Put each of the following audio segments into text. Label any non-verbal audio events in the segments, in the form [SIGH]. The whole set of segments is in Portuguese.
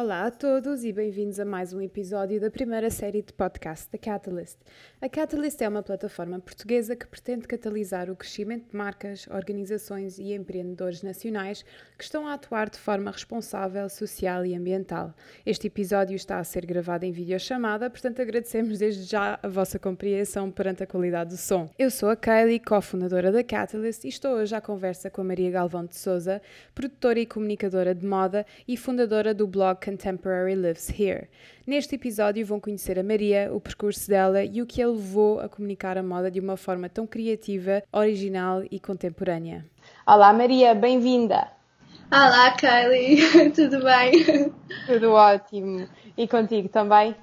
Olá a todos e bem-vindos a mais um episódio da primeira série de podcast da Catalyst. A Catalyst é uma plataforma portuguesa que pretende catalisar o crescimento de marcas, organizações e empreendedores nacionais que estão a atuar de forma responsável, social e ambiental. Este episódio está a ser gravado em videochamada, portanto agradecemos desde já a vossa compreensão perante a qualidade do som. Eu sou a Kylie, cofundadora da Catalyst e estou hoje à conversa com a Maria Galvão de Souza, produtora e comunicadora de moda e fundadora do blog Contemporary Lives Here. Neste episódio vão conhecer a Maria, o percurso dela e o que a levou a comunicar a moda de uma forma tão criativa, original e contemporânea. Olá Maria, bem-vinda! Olá Kylie, [LAUGHS] tudo bem? Tudo ótimo. E contigo também?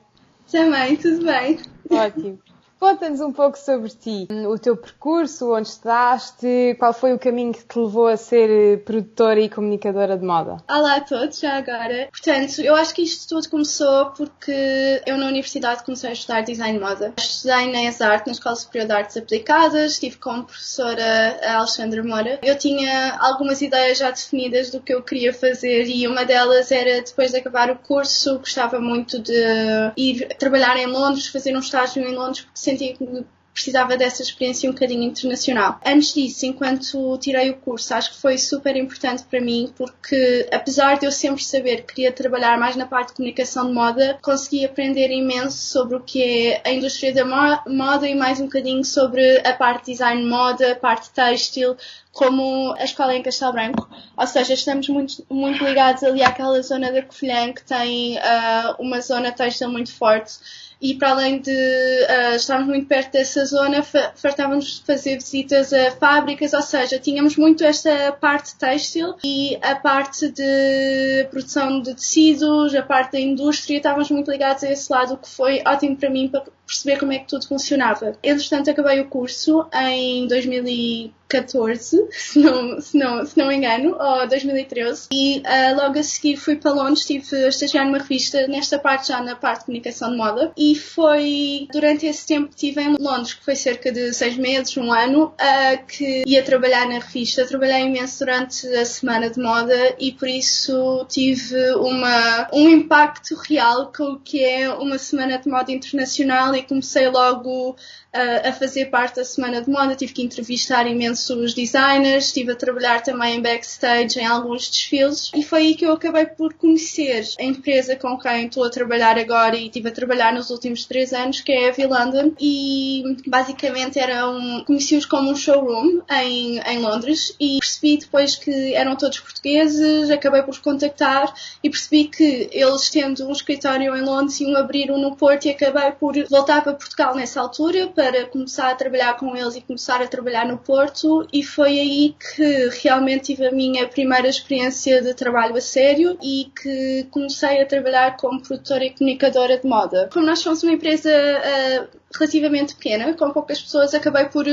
Também, tudo bem. Ótimo. Conta-nos um pouco sobre ti, o teu percurso, onde estudaste, qual foi o caminho que te levou a ser eh, produtora e comunicadora de moda. Olá a todos, já agora. Portanto, eu acho que isto tudo começou porque eu na universidade comecei a estudar design de moda. Estudei na ESART, na Escola Superior de Artes Aplicadas, estive professora a Alexandra Moura. Eu tinha algumas ideias já definidas do que eu queria fazer e uma delas era, depois de acabar o curso, gostava muito de ir trabalhar em Londres, fazer um estágio em Londres, porque sentia que precisava dessa experiência um bocadinho internacional. Antes disso, enquanto tirei o curso, acho que foi super importante para mim porque, apesar de eu sempre saber que queria trabalhar mais na parte de comunicação de moda, consegui aprender imenso sobre o que é a indústria da moda e mais um bocadinho sobre a parte de design de moda, a parte têxtil, como a escola em Castelo Branco, ou seja, estamos muito, muito ligados ali àquela zona da Covilhã que tem uh, uma zona têxtil muito forte e para além de uh, estarmos muito perto dessa zona, fartávamos de fazer visitas a fábricas, ou seja, tínhamos muito esta parte têxtil e a parte de produção de tecidos, a parte da indústria, estávamos muito ligados a esse lado, o que foi ótimo para mim para perceber como é que tudo funcionava. Entretanto, acabei o curso em 2014, [LAUGHS] se não, se não, se não me engano, ou 2013, e uh, logo a seguir fui para Londres, estive a estagiar numa revista, nesta parte já na parte de comunicação de moda, e foi durante esse tempo que estive em Londres, que foi cerca de seis meses, um ano, uh, que ia trabalhar na revista. Trabalhei imenso durante a semana de moda e por isso tive uma, um impacto real com o que é uma semana de moda internacional e comecei logo a, fazer parte da semana de moda, tive que entrevistar imensos designers, estive a trabalhar também em backstage em alguns desfiles. E foi aí que eu acabei por conhecer a empresa com quem estou a trabalhar agora e estive a trabalhar nos últimos três anos, que é a V-London e basicamente era um, conheci-os como um showroom em, em Londres e percebi depois que eram todos portugueses, acabei por contactar e percebi que eles tendo um escritório em Londres iam abrir um no Porto e acabei por voltar para Portugal nessa altura para para começar a trabalhar com eles e começar a trabalhar no Porto e foi aí que realmente tive a minha primeira experiência de trabalho a sério e que comecei a trabalhar como produtora e comunicadora de moda. Como nós somos uma empresa uh, relativamente pequena, com poucas pessoas, acabei por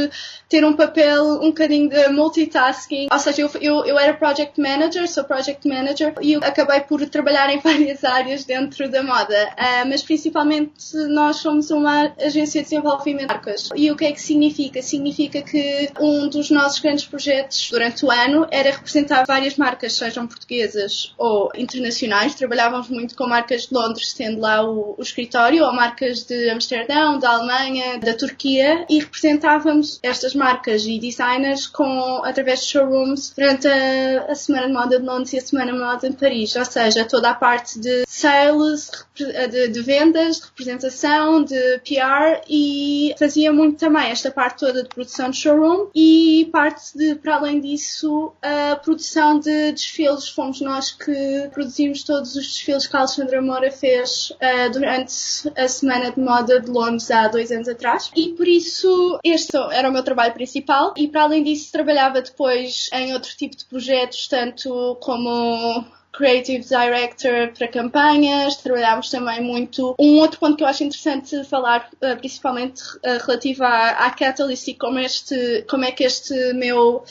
ter um papel um bocadinho de multitasking. Ou seja, eu, eu, eu era project manager, sou project manager, e acabei por trabalhar em [LAUGHS] várias áreas dentro da moda. Uh, mas principalmente nós somos uma agência de desenvolvimento de marcas. E o que é que significa? Significa que um dos nossos grandes projetos durante o ano era representar várias marcas, sejam portuguesas ou internacionais. Trabalhávamos muito com marcas de Londres, tendo lá o, o escritório, ou marcas de Amsterdão, da Alemanha, Alemanha, da Turquia e representávamos estas marcas e designers com, através de showrooms durante a, a Semana de Moda de Londres e a Semana de Moda de Paris, ou seja, toda a parte de sales, de, de vendas, de representação, de PR e fazia muito também esta parte toda de produção de showroom e parte de, para além disso, a produção de desfiles. Fomos nós que produzimos todos os desfiles que a Alexandra Moura fez uh, durante a Semana de Moda de Londres há dois anos atrás. E por isso este era o meu trabalho principal. E para além disso trabalhava depois em outro tipo de projetos, tanto como Creative Director para campanhas, trabalhámos também muito. Um outro ponto que eu acho interessante falar, uh, principalmente uh, relativo à, à Catalyst e como, este, como é que este meu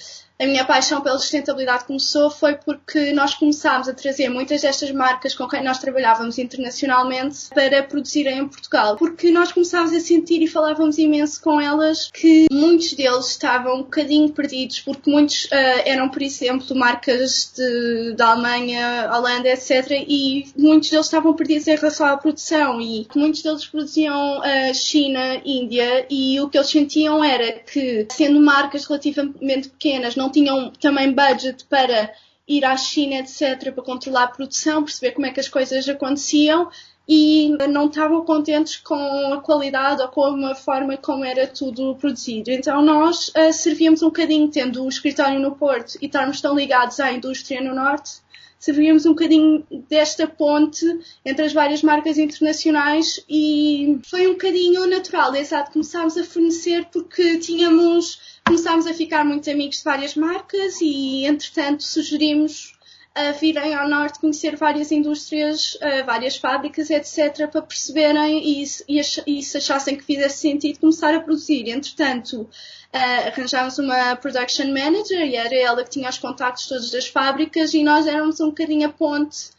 a minha paixão pela sustentabilidade começou foi porque nós começámos a trazer muitas destas marcas com quem nós trabalhávamos internacionalmente para produzirem em Portugal. Porque nós começámos a sentir e falávamos imenso com elas que muitos deles estavam um bocadinho perdidos, porque muitos uh, eram, por exemplo, marcas de, da Alemanha, Holanda, etc. E muitos deles estavam perdidos em relação à produção e muitos deles produziam uh, China, Índia e o que eles sentiam era que, sendo marcas relativamente pequenas, não tinham também budget para ir à China, etc., para controlar a produção, perceber como é que as coisas aconteciam e não estavam contentes com a qualidade ou com a forma como era tudo produzido. Então nós uh, servíamos um bocadinho, tendo o escritório no Porto e estarmos tão ligados à indústria no Norte, servíamos um bocadinho desta ponte entre as várias marcas internacionais e foi um bocadinho natural, exato, começámos a fornecer porque tínhamos começámos a ficar muito amigos de várias marcas e, entretanto, sugerimos a virem ao norte conhecer várias indústrias, uh, várias fábricas, etc., para perceberem e, e, se achassem que fizesse sentido começar a produzir. Entretanto, uh, arranjámos uma production manager e era ela que tinha os contactos todos das fábricas e nós éramos um bocadinho a ponte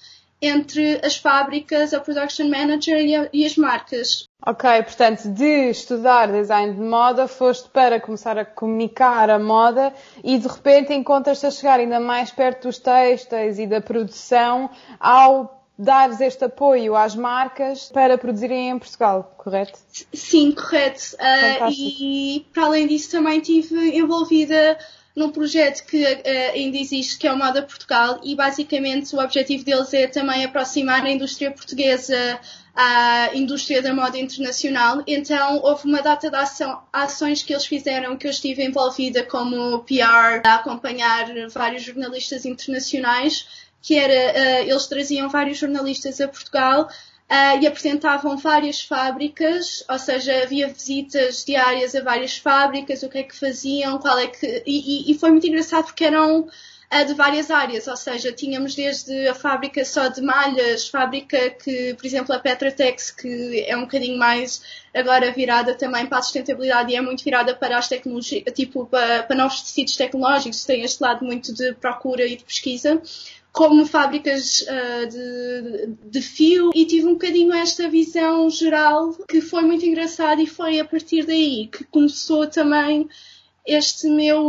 entre as fábricas, a production manager e, a, e, as marcas. Ok, portanto, de estudar design de moda, foste para começar a comunicar a moda e de repente encontras-te a chegar ainda mais perto dos textos e da produção ao dares este apoio às marcas para produzirem em Portugal, correto? Sim, correto. Uh, e para além disso também estive envolvida num projeto que uh, ainda existe, que é o Moda Portugal, e basicamente o objetivo deles é também aproximar a indústria portuguesa à indústria da moda internacional. Então houve uma data de ação, ações que eles fizeram que eu estive envolvida como PR, a acompanhar vários jornalistas internacionais, que era, uh, eles traziam vários jornalistas a Portugal e apresentavam várias fábricas, ou seja, havia visitas diárias a várias fábricas, o que é que faziam, qual é que. E, e foi muito engraçado porque eram uh, de várias áreas, ou seja, tínhamos desde a fábrica só de malhas, fábrica que, por exemplo, a Petratex, que é um bocadinho mais agora virada também para a sustentabilidade e é muito virada para as tecnologias, tipo para, para novos tecidos tecnológicos, tem este lado muito de procura e de pesquisa como fábricas uh, de, de, fio e tive um bocadinho esta visão geral que foi muito engraçada e foi a partir daí que começou também este meu,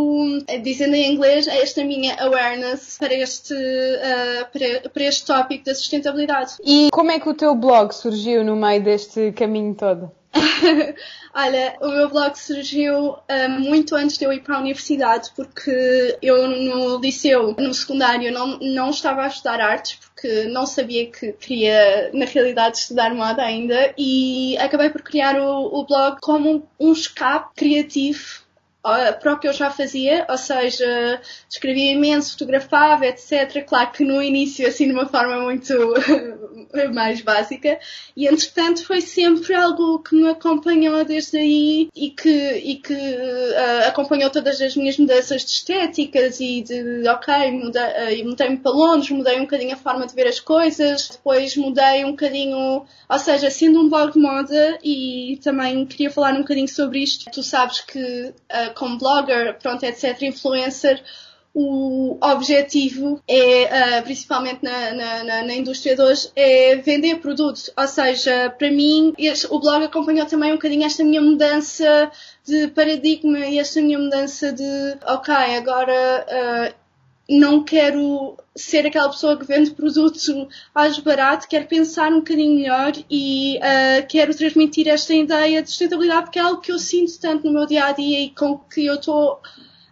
dizendo em inglês, esta minha awareness para este, uh, para, para este tópico da sustentabilidade. E como é que o teu blog surgiu no meio deste caminho todo? [LAUGHS] Olha, o meu blog surgiu uh, muito antes de eu ir para a universidade, porque eu no liceu, no secundário, não, não estava a estudar artes, porque não sabia que queria, na realidade, estudar moda ainda, e acabei por criar o, o blog como um escape criativo para o que eu já fazia, ou seja, escrevia imenso, fotografava, etc. Claro que no início, assim, de uma forma muito [LAUGHS] [LAUGHS] mais básica, e entretanto foi sempre algo que me acompanhou desde aí e que, e que uh, acompanhou todas as minhas mudanças de estéticas e de, ok, mudei, uh, mudei-me para Londres, mudei um bocadinho a forma de ver as coisas, depois mudei um bocadinho, ou seja, sendo um blog de moda e também queria falar um bocadinho sobre isto, tu sabes que uh, como blogger, pronto, etc., influencer, o objetivo é, uh, principalmente na, na, na, indústria de hoje, é vender produtos. Ou seja, para mim, este, o blog acompanhou também um bocadinho esta minha mudança de paradigma e esta minha mudança de, ok, agora uh, não quero ser aquela pessoa que vende produtos mais barato, quero pensar um bocadinho melhor e uh, quero transmitir esta ideia de sustentabilidade porque é algo que eu sinto tanto no meu dia a dia e com que eu estou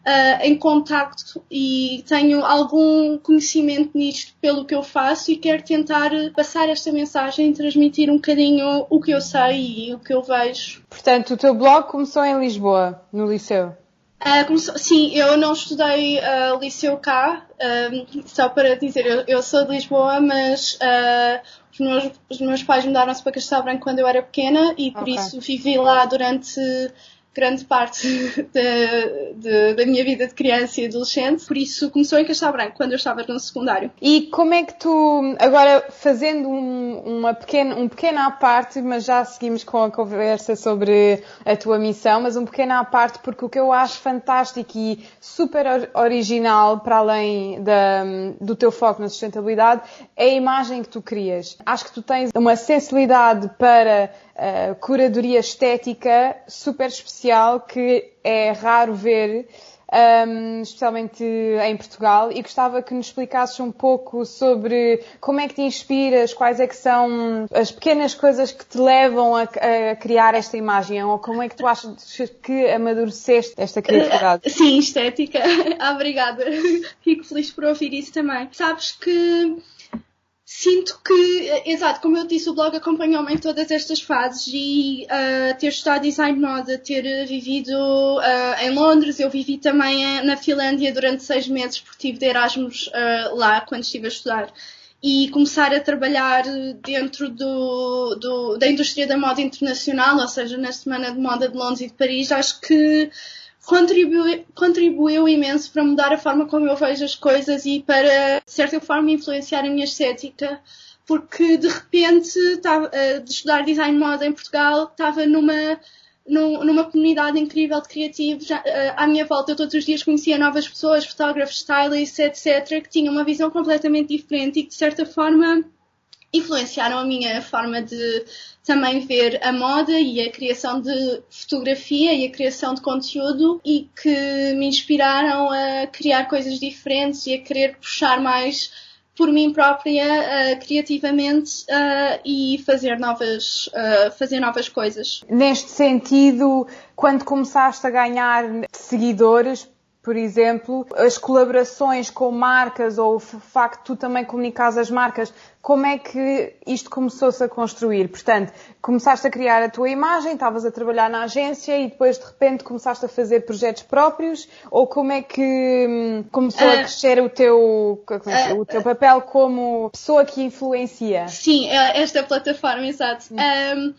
uh, em contacto e tenho algum conhecimento nisto pelo que eu faço e quero tentar passar esta mensagem e transmitir um bocadinho o que eu sei e o que eu vejo. Portanto, o teu blog começou em Lisboa, no liceu? Uh, começou, sim, eu não estudei uh, liceu cá, uh, só para dizer, eu, eu, sou de Lisboa, mas os meus, os, meus, pais mudaram-se para Castelo Branco quando eu era pequena e por okay. isso vivi lá durante grande parte [LAUGHS] de, de, da minha vida de criança e adolescente, por isso começou em Castelo Branco, quando eu estava no secundário. E como é que tu, agora fazendo um, uma pequena, um pequeno à parte, mas já seguimos com a conversa sobre a tua missão, mas um pequeno à parte, porque o que eu acho fantástico e super original, para além da, do teu foco na sustentabilidade, é a imagem que tu crias. Acho que tu tens uma sensibilidade para curadoria estética super especial que é raro ver um, especialmente em Portugal, e gostava que nos explicasses um pouco sobre como é que te inspiras, quais é que são as pequenas coisas que te levam a, a criar esta imagem, ou como é que tu achas que amadureceste esta criatividade? [LAUGHS] Sim, estética. [LAUGHS] Obrigada. Fico feliz por ouvir isso também. Sabes que sinto que, exato, como eu disse, o blog acompanhou-me em todas estas fases e uh, ter estudado design de moda, ter vivido uh, em Londres, eu vivi também na Finlândia durante seis meses porque tive de Erasmus uh, lá quando estive a estudar. E começar a trabalhar dentro do, do, da indústria da moda internacional, ou seja, na Semana de Moda de Londres e de Paris, acho que contribuiu, imenso para mudar a forma como eu vejo as coisas e para, de certa forma, influenciar a minha estética. Porque de repente, estava, eh, de estudar design moda em Portugal, estava numa, numa comunidade incrível de criativos. Eh, à minha volta, eu todos os dias conhecia novas pessoas, fotógrafos, stylists, etc., que tinham uma visão completamente diferente e que, de certa forma, influenciaram a minha forma de também ver a moda e a criação de fotografia e a criação de conteúdo e que me inspiraram a criar coisas diferentes e a querer puxar mais por mim própria uh, criativamente uh, e fazer novas, uh, fazer novas coisas. Neste sentido, quando começaste a ganhar seguidores, por exemplo, as colaborações com marcas ou o facto de tu também comunicares as marcas, como é que isto começou-se a construir? Portanto, começaste a criar a tua imagem, estavas a trabalhar na agência e depois de repente começaste a fazer projetos próprios ou como é que hum, começou uh, a crescer o teu, uh, o teu papel como pessoa que influencia? Sim, é esta plataforma, exato. Um,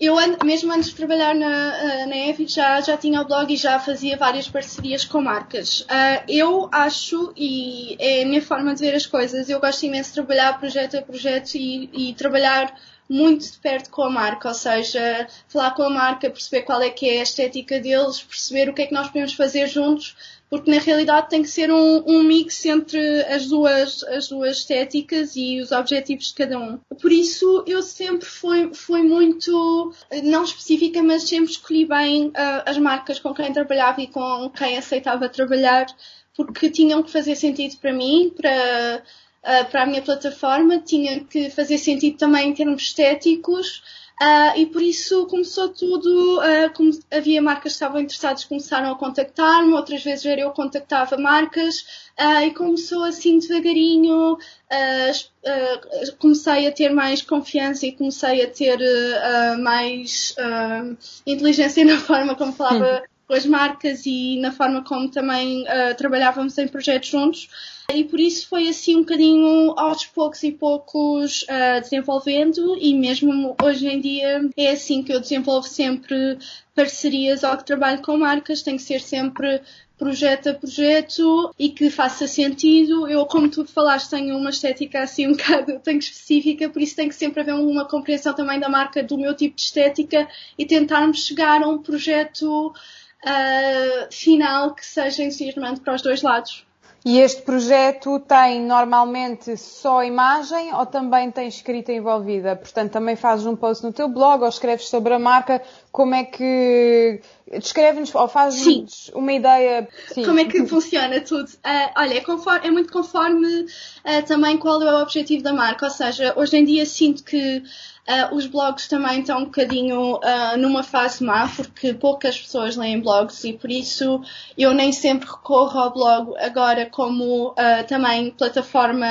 eu, mesmo antes de trabalhar na, eh, na Evi, já, já tinha o blog e já fazia várias parcerias com marcas. Uh, eu acho, e é a minha forma de ver as coisas, eu gosto imenso de trabalhar projeto a projeto e, e trabalhar muito de perto com a marca, ou seja, falar com a marca, perceber qual é que é a estética deles, perceber o que é que nós podemos fazer juntos porque na realidade tem que ser um, um, mix entre as duas, as duas estéticas e os objetivos de cada um. Por isso eu sempre fui, fui muito, não específica, mas sempre escolhi bem uh, as marcas com quem trabalhava e com quem aceitava trabalhar, porque tinham que fazer sentido para mim, para, uh, para a minha plataforma, tinha que fazer sentido também em termos estéticos. Uh, e por isso começou tudo, uh, como havia marcas que estavam interessadas, começaram a contactar-me, outras vezes era eu contactava marcas, uh, e começou assim devagarinho, comecei a ter mais confiança e comecei a ter mais inteligência [LAUGHS] na forma como falava com as marcas e na forma como também trabalhávamos em projetos juntos. E por isso foi assim um bocadinho aos poucos e poucos uh, desenvolvendo e mesmo hoje em dia é assim que eu desenvolvo sempre parcerias ou que trabalho com marcas, tem que ser sempre projeto a projeto e que faça sentido. Eu, como tu falaste, tenho uma estética assim um [LAUGHS] bocado tenho específica, por isso tem que sempre haver uma compreensão também da marca do meu tipo de estética e tentarmos chegar a um projeto uh, final que seja entusiasmante para os dois lados. E este projeto tem normalmente só imagem ou também tem escrita envolvida? Portanto, também fazes um post no teu blog ou escreves sobre a marca. Como é que. Descreve-nos ou fazes uma ideia. Sim. Como é que funciona tudo? Uh, olha, é, conforme, é, muito conforme uh, também qual é o objetivo da marca. Ou seja, hoje em dia sinto que Uh, os blogs também estão um bocadinho numa fase má, porque poucas pessoas leem blogs e por isso eu nem sempre recorro ao blog agora como também plataforma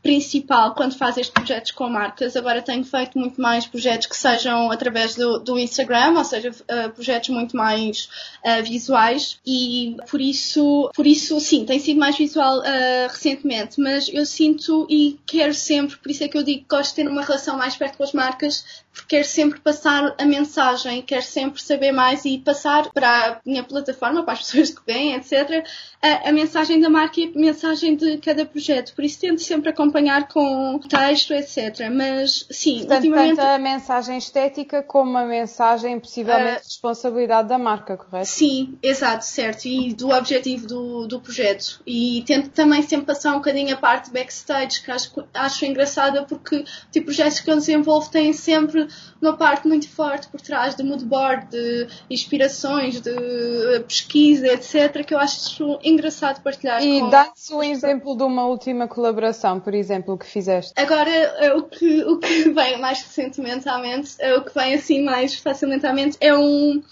principal quando faz estes projetos com marcas. Agora tenho feito muito mais projetos que sejam através do, do Instagram, ou seja, uh, projetos muito mais uh, visuais. E por isso, por isso sim, tem sido mais visual uh, recentemente, mas eu sinto e quero sempre, por isso é que eu digo que gosto de ter uma relação mais perto com as marcas, porque quero sempre passar a mensagem, quero sempre saber mais e passar para a minha plataforma, para as [LAUGHS] pessoas que vêm, etc., a, a, mensagem da marca e a mensagem de cada projeto. Por isso tento sempre acompanhar com texto, etc. Mas sim, Portanto, ultimamente. Tanto a mensagem estética como a mensagem possivelmente uh, responsabilidade da marca, correto? Sim, exato, certo. E do objetivo do, do projeto. E tento também sempre passar um bocadinho a parte backstage, que acho, acho engraçada porque tipo projetos que eu desenvolvo têm sempre uma parte muito forte por trás de moodboard, de inspirações, de pesquisa, etc., que eu acho engraçado partilhar. E com... dá-se um exemplo de uma última colaboração, por exemplo, que fizeste. Agora, é o que, o que [LAUGHS] vem mais recentemente à mente, é o que vem assim mais facilmente à mente, é um,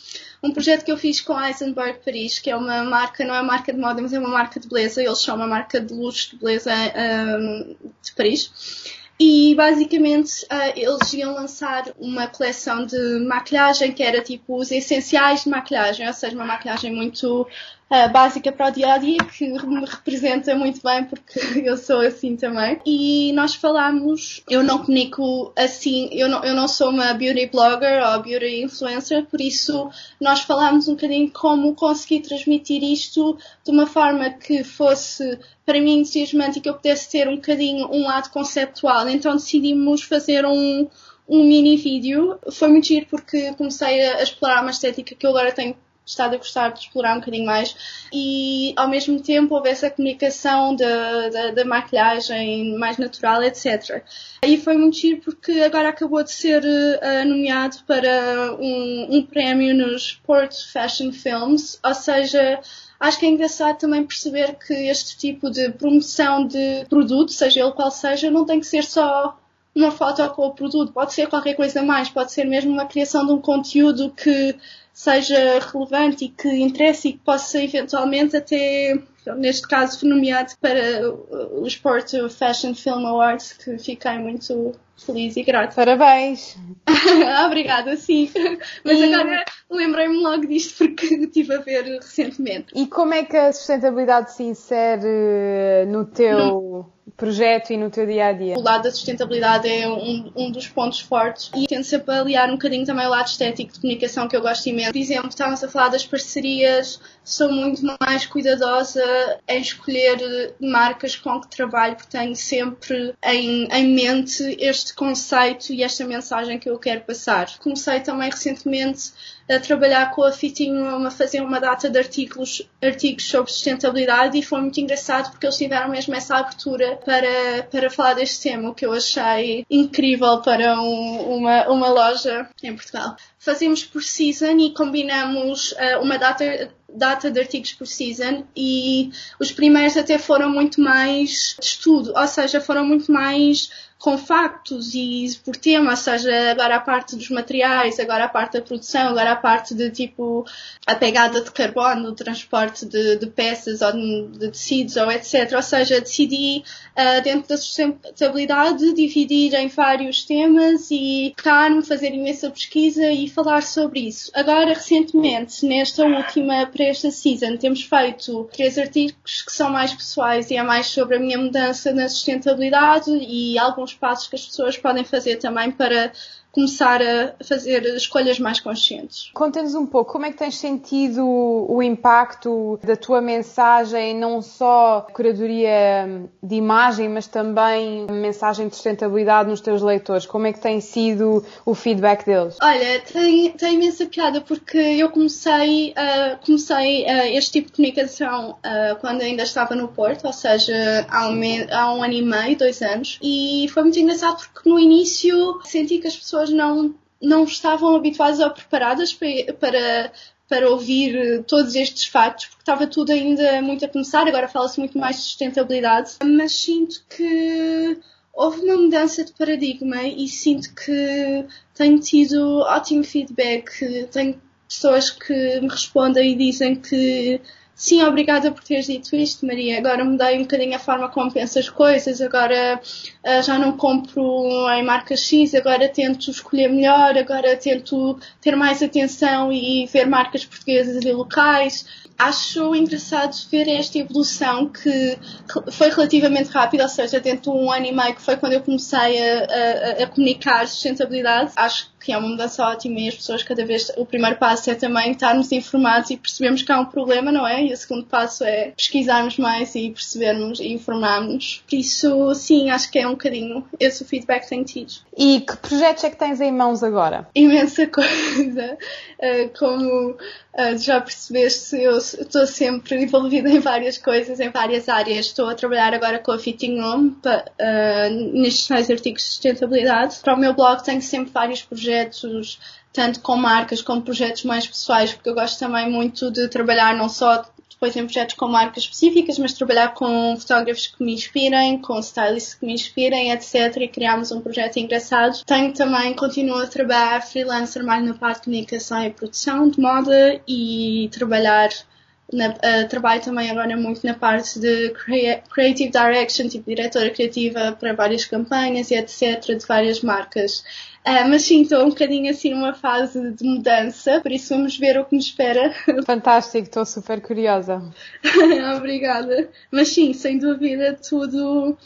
um projeto que eu fiz com a Eisenberg Paris, que é uma marca, não é uma marca de moda, mas é uma marca de beleza. Eles são uma marca de luxo de beleza um, de Paris. E basicamente uh, eles iam lançar uma coleção de maquilhagem que era tipo os essenciais de maquilhagem, ou seja, uma maquilhagem muito uh, básica para o dia a dia que me representa muito bem porque [LAUGHS] eu sou assim também. E nós falámos, eu não comunico assim, eu não, eu não sou uma beauty blogger ou beauty influencer, por isso nós falámos um bocadinho como conseguir transmitir isto de uma forma que fosse para mim entusiasmante e que eu pudesse ter um bocadinho um lado conceptual. Então decidimos fazer um, um mini vídeo. Foi muito giro porque comecei a explorar uma estética que eu agora tenho estado a gostar de explorar um bocadinho mais e ao mesmo tempo houve essa comunicação da, maquilhagem mais natural, etc. E foi muito giro porque agora acabou de ser uh, nomeado para um, um prémio nos Sport Fashion Films, ou seja, acho que é engraçado também perceber que este tipo de promoção de produto, seja ele qual seja, não tem que ser só uma foto com o produto, pode ser qualquer coisa mais, pode ser mesmo uma criação de um conteúdo que seja relevante e que interesse e que possa eventualmente até, neste caso, nomeado para o Sport Fashion Film Awards, que fiquei muito feliz e grata. Parabéns! [LAUGHS] Obrigada, sim. Mas e... agora lembrei-me logo disto porque [LAUGHS] estive a ver recentemente. E como é que a sustentabilidade se insere no teu... Projeto e no teu dia a dia? O lado da sustentabilidade é um, um dos pontos fortes e tento sempre aliar um bocadinho também o lado estético de comunicação que eu gosto imenso. Por exemplo, estávamos a falar das parcerias, sou muito mais cuidadosa em escolher marcas com que trabalho, porque tenho sempre em, em mente este conceito e esta mensagem que eu quero passar. Comecei também recentemente a trabalhar com a Fitinho a fazer uma data de artigos, artigos sobre sustentabilidade e foi muito engraçado porque eles tiveram mesmo essa abertura para, para falar deste tema, o que eu achei incrível para um, uma, uma loja em Portugal. Fazemos por season e combinamos uh, uma data data de artigos por season e os primeiros até foram muito mais de estudo, ou seja, foram muito mais com factos e por tema, ou seja, agora a parte dos materiais, agora a parte da produção, agora a parte de tipo a pegada de carbono, o transporte de, de, peças ou de tecidos ou etc. Ou seja, decidi uh, dentro da sustentabilidade dividir em vários temas e focar-me, fazer imensa pesquisa e falar sobre isso. Agora, recentemente, nesta última, para esta season, temos feito três artigos que são mais pessoais e é mais sobre a minha mudança na sustentabilidade e alguns passos que as pessoas podem fazer também para começar a fazer escolhas mais conscientes. Conta-nos um pouco como é que tens sentido o impacto da tua mensagem, não só curadoria de imagem, mas também mensagem de sustentabilidade nos teus leitores. Como é que tem sido o feedback deles? Olha, tem, tem imensa piada porque eu comecei, uh, comecei uh, este tipo de comunicação uh, quando ainda estava no Porto, ou seja, há um, há um ano e meio, dois anos, e foi muito engraçado porque no início senti que as pessoas pessoas não, não estavam habituadas ou preparadas para, para, para ouvir todos estes fatos, porque estava tudo ainda muito a começar, agora fala-se muito mais de sustentabilidade, mas sinto que houve uma mudança de paradigma e sinto que tenho tido ótimo feedback, tenho pessoas que me respondem e dizem que Sim, obrigada por teres dito isto, Maria. Agora mudei um bocadinho a forma como penso as coisas. Agora uh, já não compro em marca X, agora tento escolher melhor, agora tento ter mais atenção e ver marcas portuguesas e locais. acho engraçado ver esta evolução que foi relativamente rápida, ou seja, dentro de um ano e meio que foi quando eu comecei a, a, a comunicar sustentabilidade. Acho que é uma mudança ótima e as pessoas cada vez, o primeiro passo é também estarmos informados e percebermos que há um problema, não é? E o segundo passo é pesquisarmos mais e percebermos e informarmos. Por isso, sim, acho que é um bocadinho esse o feedback que tenho tido. E que projetos é que tens em mãos agora? Imensa [LAUGHS] coisa. Uh, como uh, já percebeste, eu estou sempre envolvida em várias coisas, em várias áreas. Estou a trabalhar agora com a Fitting Room uh, nestes tais artigos de sustentabilidade. Para o meu blog tenho sempre vários projetos tanto com marcas como projetos mais pessoais, porque eu gosto também muito de trabalhar não só depois em projetos com marcas específicas, mas trabalhar com fotógrafos que me inspirem, com stylists que me inspirem, etc. E criámos um projeto engraçado. Tenho também, continuo a trabalhar freelancer mais na parte de comunicação e produção de moda e trabalhar na, uh, trabalho também agora muito na parte de creative direction, tipo diretora criativa para várias campanhas e etc. de várias marcas. Uh, mas sim, estou um bocadinho assim numa fase de mudança, por isso vamos ver o que nos espera. [LAUGHS] Fantástico, estou super curiosa. [LAUGHS] Obrigada. Mas sim, sem dúvida, tudo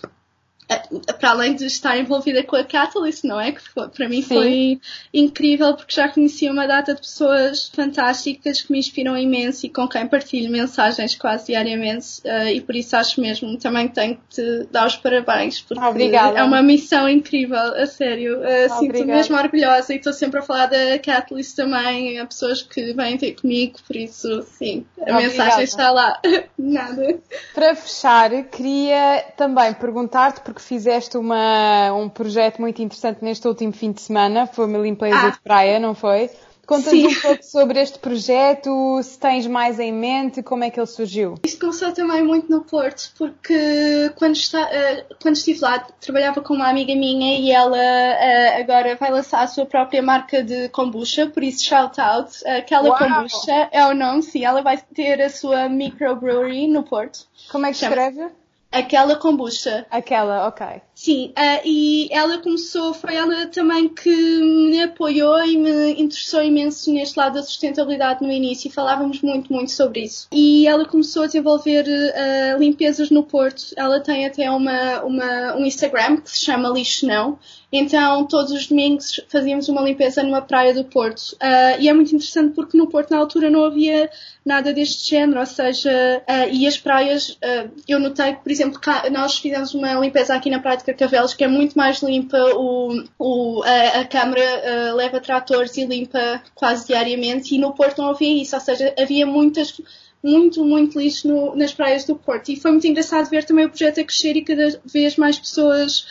para além de estar envolvida com a Catalyst, não é? Que para mim Sim. foi incrível porque já conheci uma data de pessoas fantásticas que me inspiram imenso e com quem partilho mensagens quase diariamente uh, e por isso acho mesmo também tenho que te dar os parabéns porque Obrigada. é uma missão incrível, a sério. Uh, Sinto-me mesmo orgulhosa e estou sempre a falar da Catalyst também, a pessoas que vêm ter comigo, por isso sim, a Obrigada. mensagem está lá. [LAUGHS] Nada. Para fechar, queria também perguntar-te, porque que fizeste uma, um projeto muito interessante neste último fim de semana, foi uma limpeza ah. de praia, não foi? Conta-nos um pouco sobre este projeto, se tens mais em mente, como é que ele surgiu? Isto começou também muito no Porto, porque quando, está, uh, quando estive lá, trabalhava com uma amiga minha e ela uh, agora vai lançar a sua própria marca de kombucha, por isso shout out. Aquela Uau. kombucha é o nome, sim, ela vai ter a sua microbrewery no Porto. Como é que escreve? Aquela kombucha. Aquela, ok. Sim, uh, e ela começou, foi ela também que me apoiou e me interessou imenso neste lado da sustentabilidade no início e falávamos muito, muito sobre isso. E ela começou a desenvolver uh, limpezas no Porto. Ela tem até uma, uma, um Instagram que se chama Lixo Não. Então, todos os domingos fazíamos uma limpeza numa praia do Porto. Uh, e é muito interessante porque no Porto, na altura, não havia nada deste género, ou seja, e as praias, eu notei que, por exemplo, cá, nós fizemos uma limpeza aqui na Praia de Carcavelos que é muito mais limpa, o, o a, a Câmara leva tratores e limpa quase diariamente, e no Porto não havia isso, ou seja, havia muitas muito, muito lixo no, nas praias do Porto. E foi muito engraçado ver também o projeto a crescer e cada vez mais pessoas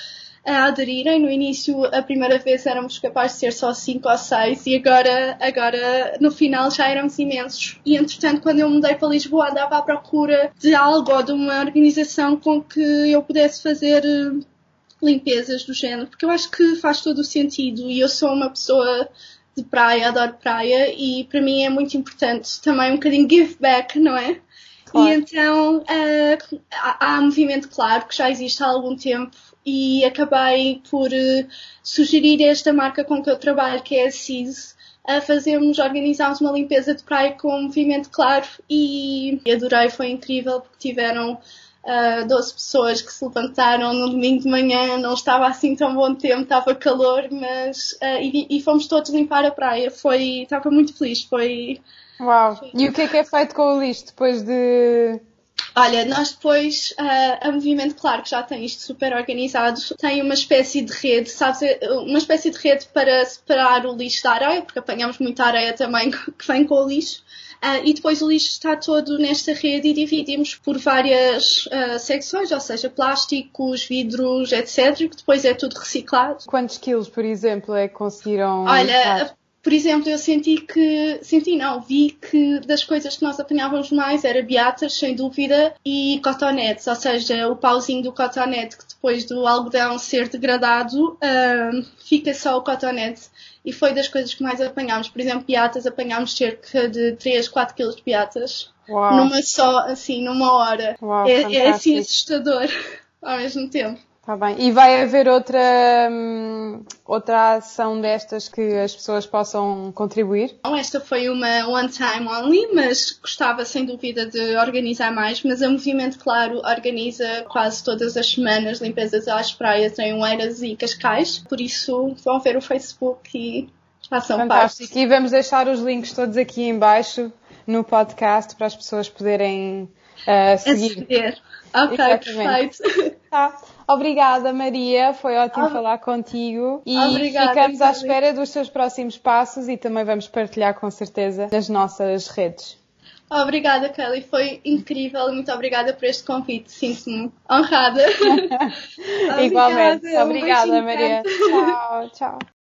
a aderirem. No início, a primeira vez éramos capazes de ser só cinco ou seis e agora, agora no final já éramos imensos. E entretanto, quando eu mudei para Lisboa, andava à procura de algo ou de uma organização com que eu pudesse fazer limpezas do género, porque eu acho que faz todo o sentido e eu sou uma pessoa de praia, adoro praia e para mim é muito importante também um bocadinho give back, não é? Claro. E então uh, há, há um movimento claro que já existe há algum tempo e acabei por uh, sugerir esta marca com que eu trabalho, que é a CIS, a fazermos, organizarmos uma limpeza de praia com movimento claro e adorei, foi incrível porque tiveram uh, 12 pessoas que se levantaram no domingo de manhã, não estava assim tão bom tempo, estava calor, mas uh, e, e, fomos todos limpar a praia, foi, estava muito feliz, foi... Uau! Foi... E o que é que é feito com o lixo depois de Olha, nós depois, uh, a Movimento Claro, que já tem isto super organizado, tem uma espécie de rede, sabes, uma espécie de rede para separar o lixo da areia, porque apanhamos muita areia também [LAUGHS] que vem com o lixo. Uh, e depois o lixo está todo nesta rede e dividimos por várias uh, secções, ou seja, plásticos, vidros, etc., que depois é tudo reciclado. Quantos quilos, por exemplo, é que conseguiram? Olha, por exemplo, eu senti que, senti não, vi que das coisas que nós apanhávamos mais era beatas, sem dúvida, e cotonetes, ou seja, o pauzinho do cotonete que depois do algodão ser degradado, uh, fica só o cotonete. E foi das coisas que mais apanhámos. Por exemplo, beatas, apanhámos cerca de 3, 4 quilos de beatas. Uau. Numa só, assim, numa hora. Uau, é, é assim assustador [LAUGHS] ao mesmo tempo. Tá bem. E vai haver outra, hum, outra ação destas que as pessoas possam contribuir? Não, esta foi uma one time only, mas gostava sem dúvida de organizar mais. Mas a Movimento Claro organiza quase todas as semanas limpezas às praias em Oeiras e Cascais. Por isso, vão ver o Facebook e façam Fantástico. parte. E vamos deixar os links todos aqui em baixo no podcast para as pessoas poderem uh, seguir. seguir. Ok, Exatamente. perfeito. Tá. [LAUGHS] Obrigada, Maria. Foi ótimo Ob- falar contigo. E Obrigada, ficamos à espera dos seus próximos passos e também vamos partilhar com certeza nas nossas redes. Obrigada, Kelly. Foi incrível. Muito obrigada por este convite. Sinto-me honrada. [LAUGHS] [LAUGHS] Igualmente. Obrigada, um Obrigada, Maria. Tchau, tchau.